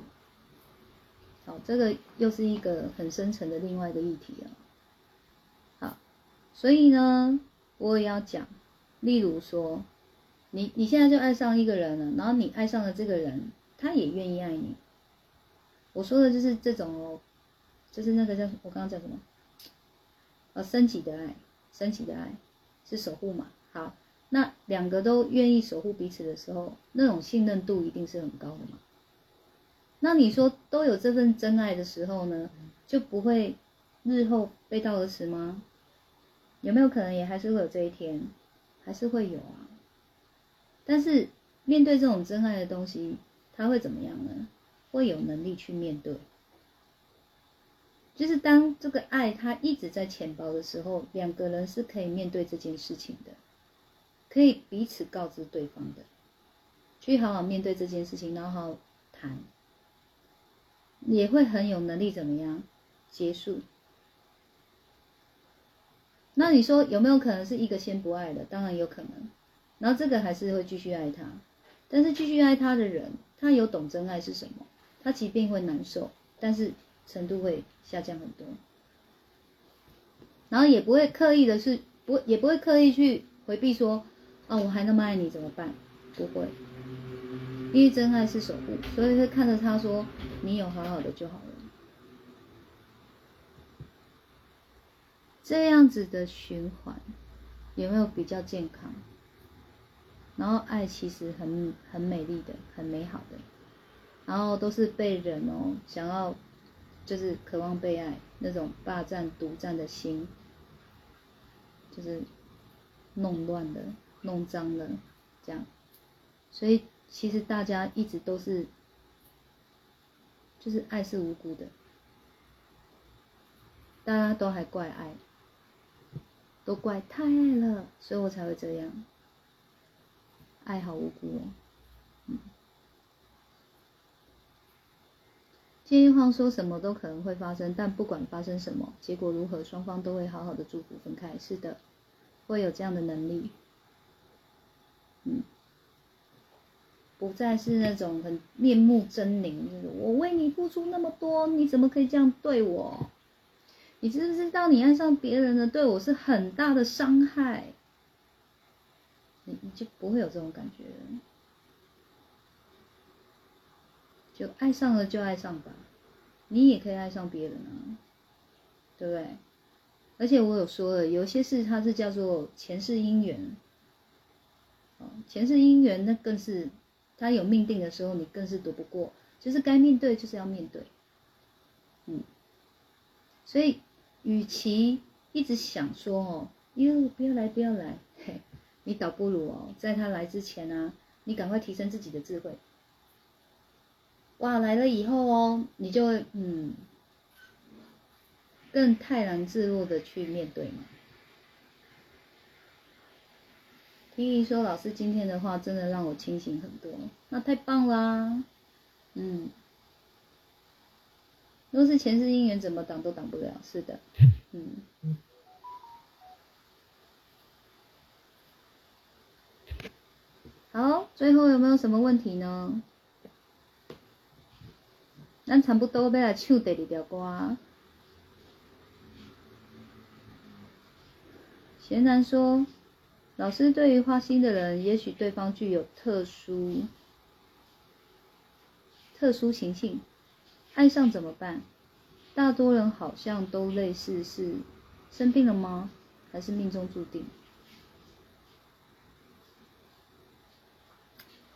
好，这个又是一个很深层的另外一个议题啊。好，所以呢，我也要讲，例如说，你你现在就爱上一个人了，然后你爱上了这个人，他也愿意爱你。我说的就是这种哦，就是那个叫我刚刚叫什么？呃，升级的爱，升级的爱是守护嘛？好，那两个都愿意守护彼此的时候，那种信任度一定是很高的嘛。那你说都有这份真爱的时候呢，就不会日后背道而驰吗？有没有可能也还是会有这一天？还是会有啊。但是面对这种真爱的东西，他会怎么样呢？会有能力去面对，就是当这个爱它一直在浅薄的时候，两个人是可以面对这件事情的，可以彼此告知对方的，去好好面对这件事情，然后好好谈，也会很有能力怎么样结束？那你说有没有可能是一个先不爱的？当然有可能，然后这个还是会继续爱他，但是继续爱他的人，他有懂真爱是什么？他疾病会难受，但是程度会下降很多，然后也不会刻意的是不，也不会刻意去回避说，啊，我还那么爱你怎么办？不会，因为真爱是守护，所以会看着他说，你有好好的就好了。这样子的循环有没有比较健康？然后爱其实很很美丽的，很美好的。然后都是被人哦，想要就是渴望被爱那种霸占独占的心，就是弄乱了、弄脏了，这样。所以其实大家一直都是，就是爱是无辜的，大家都还怪爱，都怪太爱了，所以我才会这样。爱好无辜哦，嗯。金玉皇说什么都可能会发生，但不管发生什么，结果如何，双方都会好好的祝福分开。是的，会有这样的能力。嗯，不再是那种很面目狰狞，就是我为你付出那么多，你怎么可以这样对我？你知不知道你爱上别人的对我是很大的伤害？你你就不会有这种感觉。就爱上了就爱上吧，你也可以爱上别人啊，对不对？而且我有说了，有些事它是叫做前世姻缘，前世姻缘那更是，他有命定的时候，你更是躲不过，就是该面对就是要面对，嗯，所以与其一直想说哦，哟不要来不要来，嘿，你倒不如哦，在他来之前啊，你赶快提升自己的智慧。哇，来了以后哦，你就嗯，更泰然自若的去面对嘛。听你说老师今天的话，真的让我清醒很多，那太棒啦，嗯，若是前世姻缘，怎么挡都挡不了，是的，嗯。好，最后有没有什么问题呢？咱差不多要来唱第二条歌。贤男说：“老师对于花心的人，也许对方具有特殊、特殊情性，爱上怎么办？大多人好像都类似，是生病了吗？还是命中注定？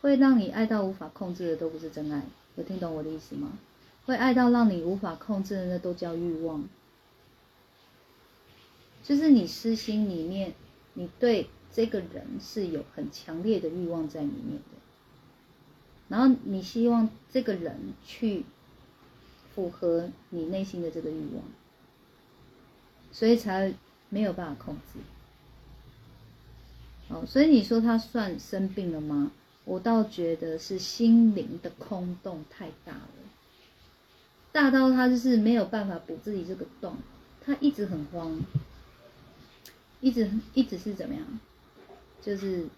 会让你爱到无法控制的，都不是真爱。有听懂我的意思吗？”会爱到让你无法控制的，那都叫欲望。就是你私心里面，你对这个人是有很强烈的欲望在里面的。然后你希望这个人去符合你内心的这个欲望，所以才没有办法控制。哦，所以你说他算生病了吗？我倒觉得是心灵的空洞太大了，大到他就是没有办法补自己这个洞，他一直很慌，一直一直是怎么样？就是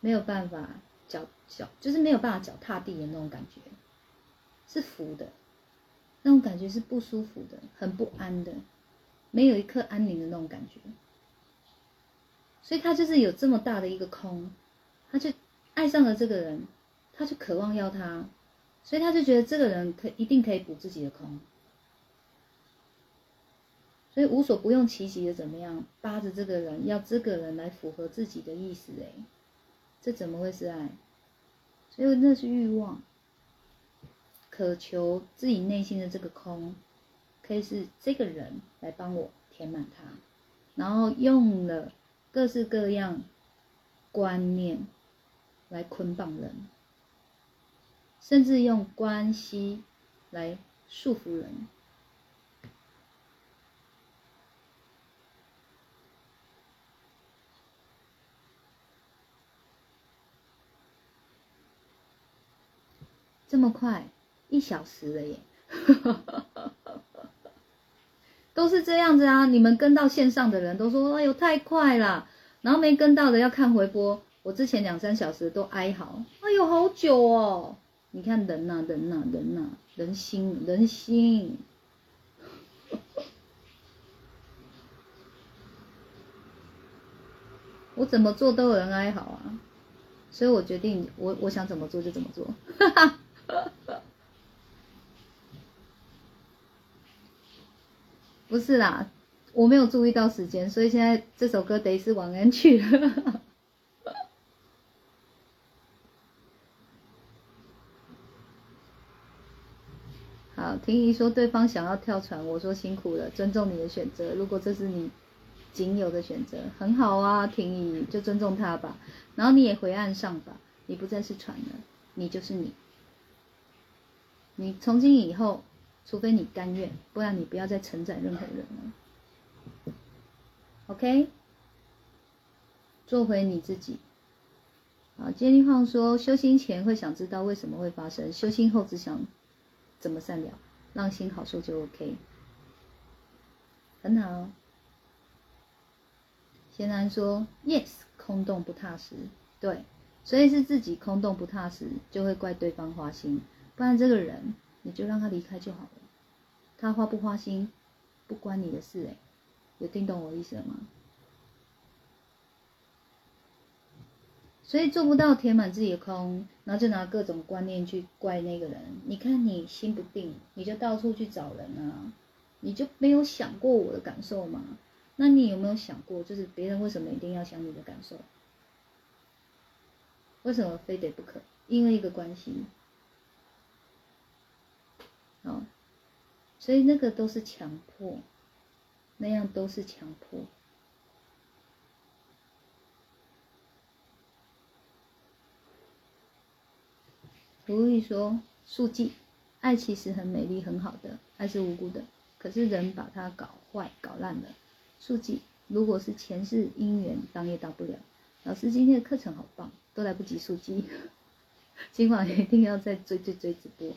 没有办法脚脚，就是没有办法脚踏地的那种感觉，是浮的，那种感觉是不舒服的，很不安的，没有一刻安宁的那种感觉。所以他就是有这么大的一个空，他就爱上了这个人，他就渴望要他，所以他就觉得这个人可一定可以补自己的空，所以无所不用其极的怎么样扒着这个人，要这个人来符合自己的意思，哎，这怎么会是爱？所以那是欲望，渴求自己内心的这个空，可以是这个人来帮我填满它，然后用了。各式各样观念来捆绑人，甚至用关系来束缚人。这么快，一小时了耶！都是这样子啊！你们跟到线上的人都说：“哎呦，太快了！”然后没跟到的要看回播。我之前两三小时都哀嚎：“哎呦，好久哦！”你看人呐，人呐，人呐，人心，人心。我怎么做都有人哀嚎啊！所以我决定，我我想怎么做就怎么做。不是啦，我没有注意到时间，所以现在这首歌得是晚安曲了。好，婷宜说对方想要跳船，我说辛苦了，尊重你的选择。如果这是你仅有的选择，很好啊，婷宜就尊重他吧。然后你也回岸上吧，你不再是船了，你就是你。你从今以后。除非你甘愿，不然你不要再承载任何人了。OK，做回你自己。啊，接力胖说，修心前会想知道为什么会发生，修心后只想怎么善良，让心好受就 OK。很好。贤男说，Yes，空洞不踏实。对，所以是自己空洞不踏实，就会怪对方花心，不然这个人你就让他离开就好了。他花不花心，不关你的事哎，有听懂我意思了吗？所以做不到填满自己的空，然后就拿各种观念去怪那个人。你看你心不定，你就到处去找人啊，你就没有想过我的感受吗？那你有没有想过，就是别人为什么一定要想你的感受？为什么非得不可？因为一个关系，好。所以那个都是强迫，那样都是强迫。所以说：“速记，爱其实很美丽，很好的，爱是无辜的，可是人把它搞坏、搞烂了。速记，如果是前世姻缘，当也当不了。老师今天的课程好棒，都来不及速记，今晚一定要再追追追直播。”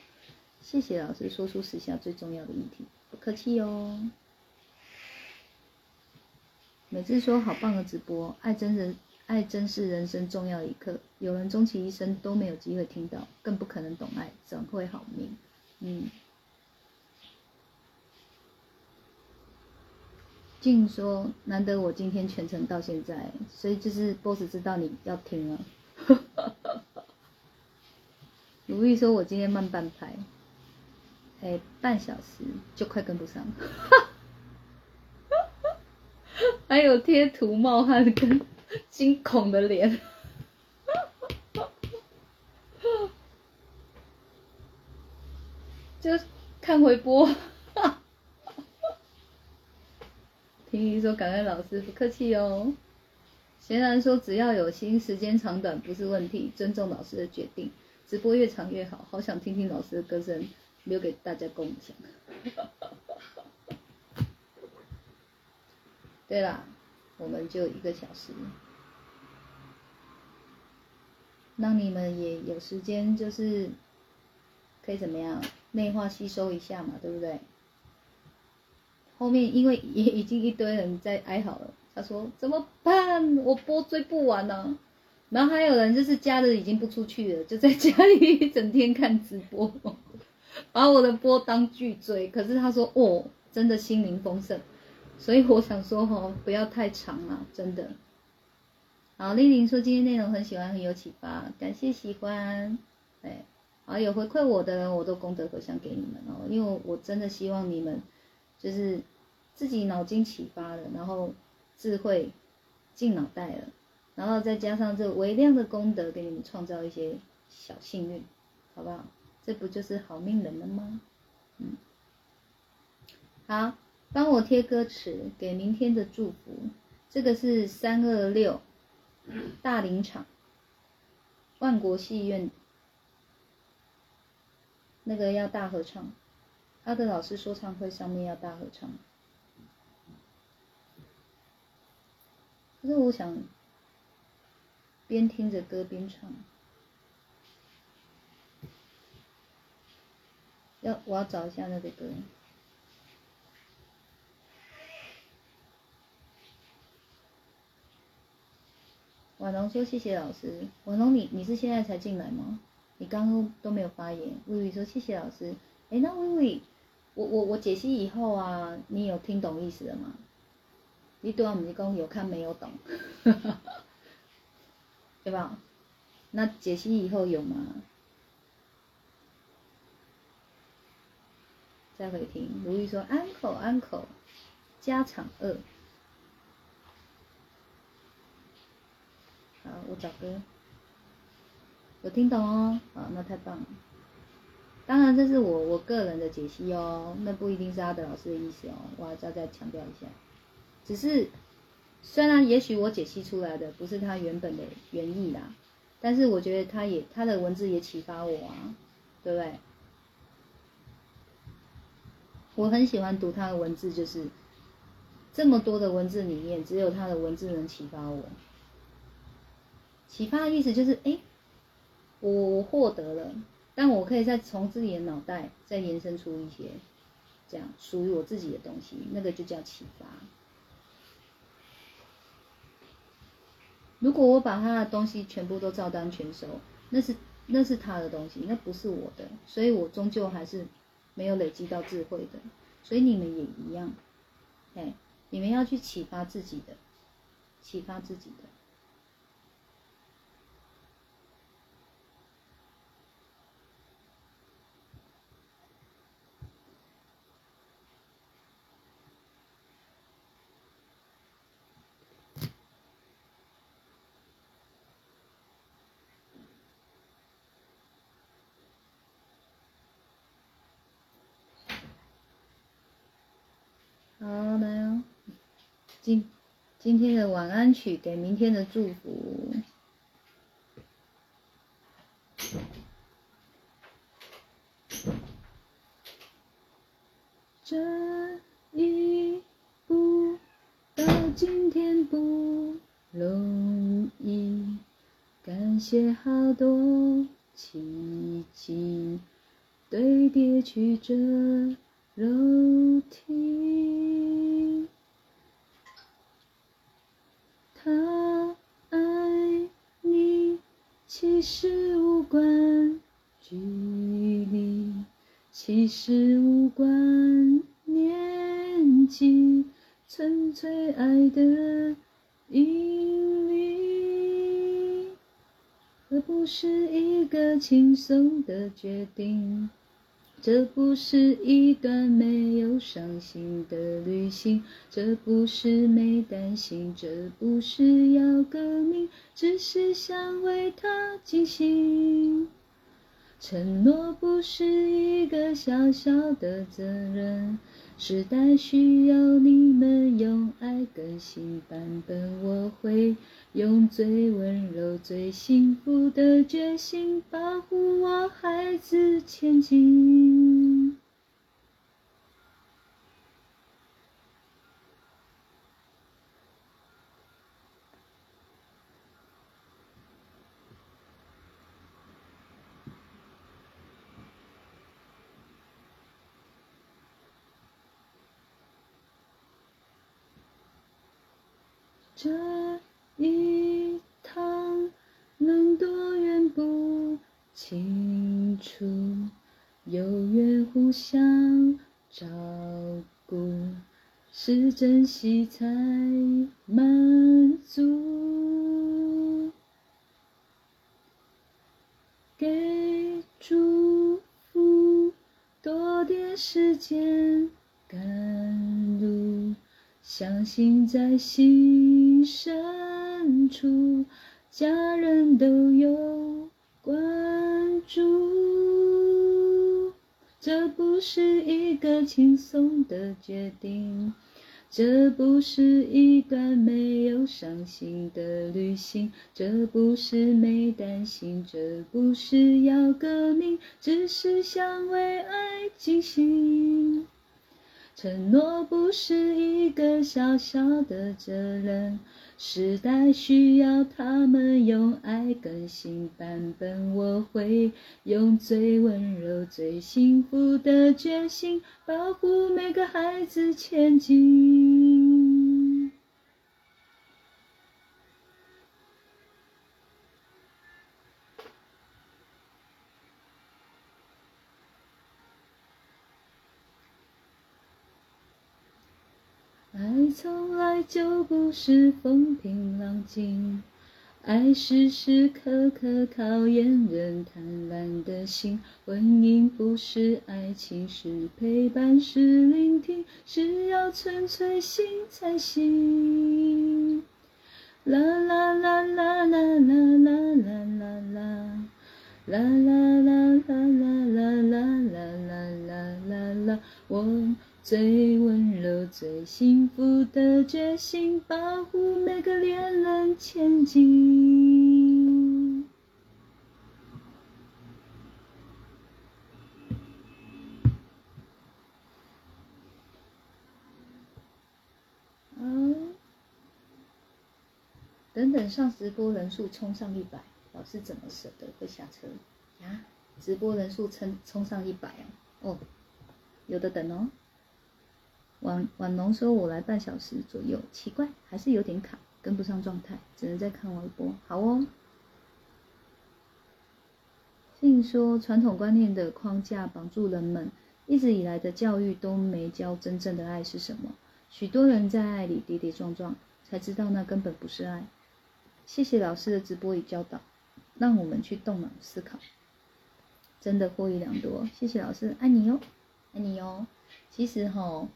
谢谢老师说出时下最重要的议题，不客气哦。每次说好棒的直播，爱真人爱真是人生重要一刻，有人终其一生都没有机会听到，更不可能懂爱，怎会好命？嗯。静说难得我今天全程到现在，所以就是 boss 知道你要听了。如意说我今天慢半拍。哎，半小时就快跟不上了，还有贴图冒汗跟惊恐的脸，就看回播。婷婷说：“感恩老师，不客气哦。”贤然说：“只要有心，时间长短不是问题，尊重老师的决定。”直播越长越好，好想听听老师的歌声，留给大家共享。对啦，我们就一个小时，让你们也有时间，就是可以怎么样内化吸收一下嘛，对不对？后面因为也已经一堆人在哀嚎了，他说怎么办？我播追不完呢。然后还有人就是家的已经不出去了，就在家里一整天看直播，把我的波当剧追。可是他说哦，真的心灵丰盛，所以我想说哦，不要太长了，真的。好，丽玲说今天内容很喜欢，很有启发，感谢喜欢。哎，好有回馈我的人，我都功德回向给你们哦，因为我真的希望你们就是自己脑筋启发了，然后智慧进脑袋了。然后再加上这微量的功德，给你们创造一些小幸运，好不好？这不就是好命人了吗？嗯，好，帮我贴歌词，给明天的祝福。这个是三二六大林场万国戏院，那个要大合唱，他的老师说唱会上面要大合唱。可是我想。边听着歌边唱，要我要找一下那个歌。婉龙说：“谢谢老师。”婉龙，你你是现在才进来吗？你刚刚都没有发言。微微说：“谢谢老师。”哎，那微微，我我我解析以后啊，你有听懂意思了吗？你对我们讲有看没有懂？对吧？那解析以后有吗？再回听，如意说安口安口，加场二。好，我找歌。有听懂哦，好，那太棒了。当然，这是我我个人的解析哦，那不一定是阿德老师的意思哦，我还要再强调一下，只是。虽然也许我解析出来的不是他原本的原意啦，但是我觉得他也他的文字也启发我啊，对不对？我很喜欢读他的文字，就是这么多的文字里面，只有他的文字能启发我。启发的意思就是，哎，我我获得了，但我可以再从自己的脑袋再延伸出一些这样属于我自己的东西，那个就叫启发。如果我把他的东西全部都照单全收，那是那是他的东西，那不是我的，所以我终究还是没有累积到智慧的。所以你们也一样，哎，你们要去启发自己的，启发自己的。好，来哦！今今天的晚安曲，给明天的祝福。这一步到今天不容易，感谢好多奇迹堆叠曲折。楼梯，他爱你，其实无关距离，其实无关年纪，纯粹爱的引力，而不是一个轻松的决定。这不是一段没有伤心的旅行，这不是没担心，这不是要革命，只是想为他尽心。承诺不是一个小小的责任，时代需要你们用爱更新版本，我会用最温柔、最幸福的决心保护我孩子前进。这一趟能多远不清楚，有缘互相照顾，是珍惜才满足。给祝福，多点时间赶路，相信在心深处，家人都有关住。这不是一个轻松的决定，这不是一段没有伤心的旅行，这不是没担心，这不是要革命，只是想为爱尽心。承诺不是一个小小的责任，时代需要他们用爱更新版本。我会用最温柔、最幸福的决心，保护每个孩子前进。爱从来就不是风平浪静，爱时时刻刻考验人贪婪的心。婚姻不是爱情，是陪伴，是聆听，是要纯粹心才行。啦啦啦啦啦啦啦啦啦啦。啦啦啦啦啦啦啦啦啦啦啦！我最温柔、最幸福的决心，保护每个恋人前进。好，等等上直播人数冲上一百。老师怎么舍得会下车呀？直播人数冲冲上一百啊，哦，有的等哦。婉婉农说：“我来半小时左右，奇怪，还是有点卡，跟不上状态，只能再看微博。”好哦。信说：“传统观念的框架绑住人们，一直以来的教育都没教真正的爱是什么。许多人在爱里跌跌撞撞，才知道那根本不是爱。”谢谢老师的直播与教导。让我们去动脑思考，真的获益良多。谢谢老师，爱你哟，爱你哟。其实哈，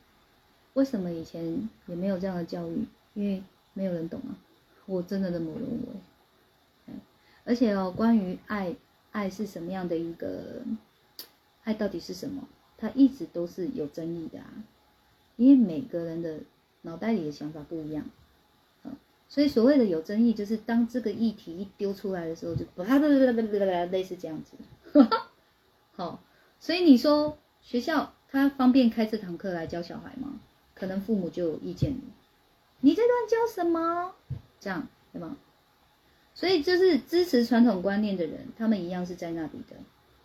为什么以前也没有这样的教育？因为没有人懂啊。我真的这么认为。而且哦，关于爱，爱是什么样的一个？爱到底是什么？它一直都是有争议的啊。因为每个人的脑袋里的想法不一样。所以所谓的有争议，就是当这个议题一丢出来的时候，就啪啪啪啪啪啪类似这样子。好，所以你说学校他方便开这堂课来教小孩吗？可能父母就有意见了。你这段教什么？这样对吗？所以就是支持传统观念的人，他们一样是在那里的。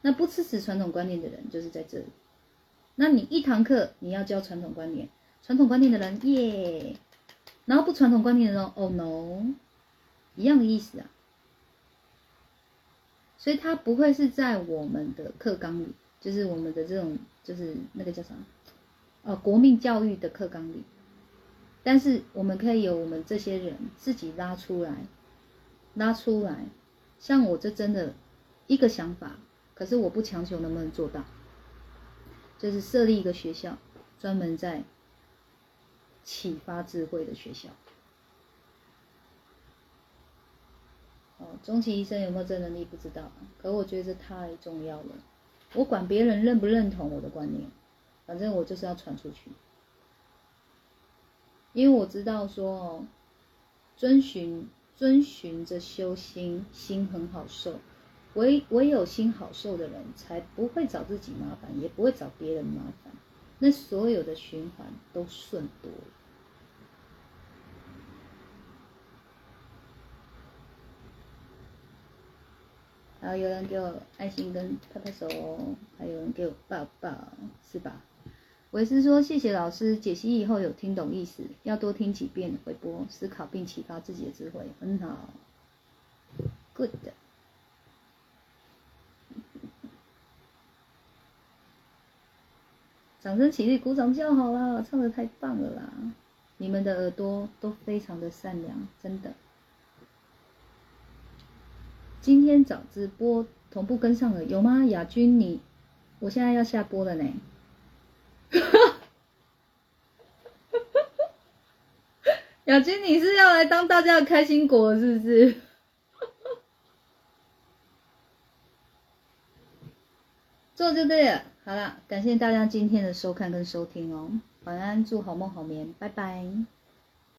那不支持传统观念的人，就是在这里。那你一堂课你要教传统观念，传统观念的人耶。然后不传统观念的人，Oh no，一样的意思啊。所以他不会是在我们的课纲里，就是我们的这种，就是那个叫啥，呃，国民教育的课纲里。但是我们可以有我们这些人自己拉出来，拉出来。像我这真的一个想法，可是我不强求能不能做到，就是设立一个学校，专门在。启发智慧的学校。哦，终其一生有没有这能力不知道，可我觉得这太重要了。我管别人认不认同我的观念，反正我就是要传出去。因为我知道说哦，遵循遵循着修心，心很好受。唯唯有心好受的人，才不会找自己麻烦，也不会找别人麻烦。那所有的循环都顺多了。然后有人给我爱心跟拍拍手，还有人给我抱抱，是吧？维斯说：“谢谢老师解析以后有听懂意思，要多听几遍回播，思考并启发自己的智慧，很好，good。”掌声起立，鼓掌叫好啦，唱的太棒了啦！你们的耳朵都非常的善良，真的。今天早直播同步跟上了，有吗？亚军，你，我现在要下播了呢。雅君，你是要来当大家的开心果是不是？做就对了。好了，感谢大家今天的收看跟收听哦。晚安，祝好梦好眠，拜拜。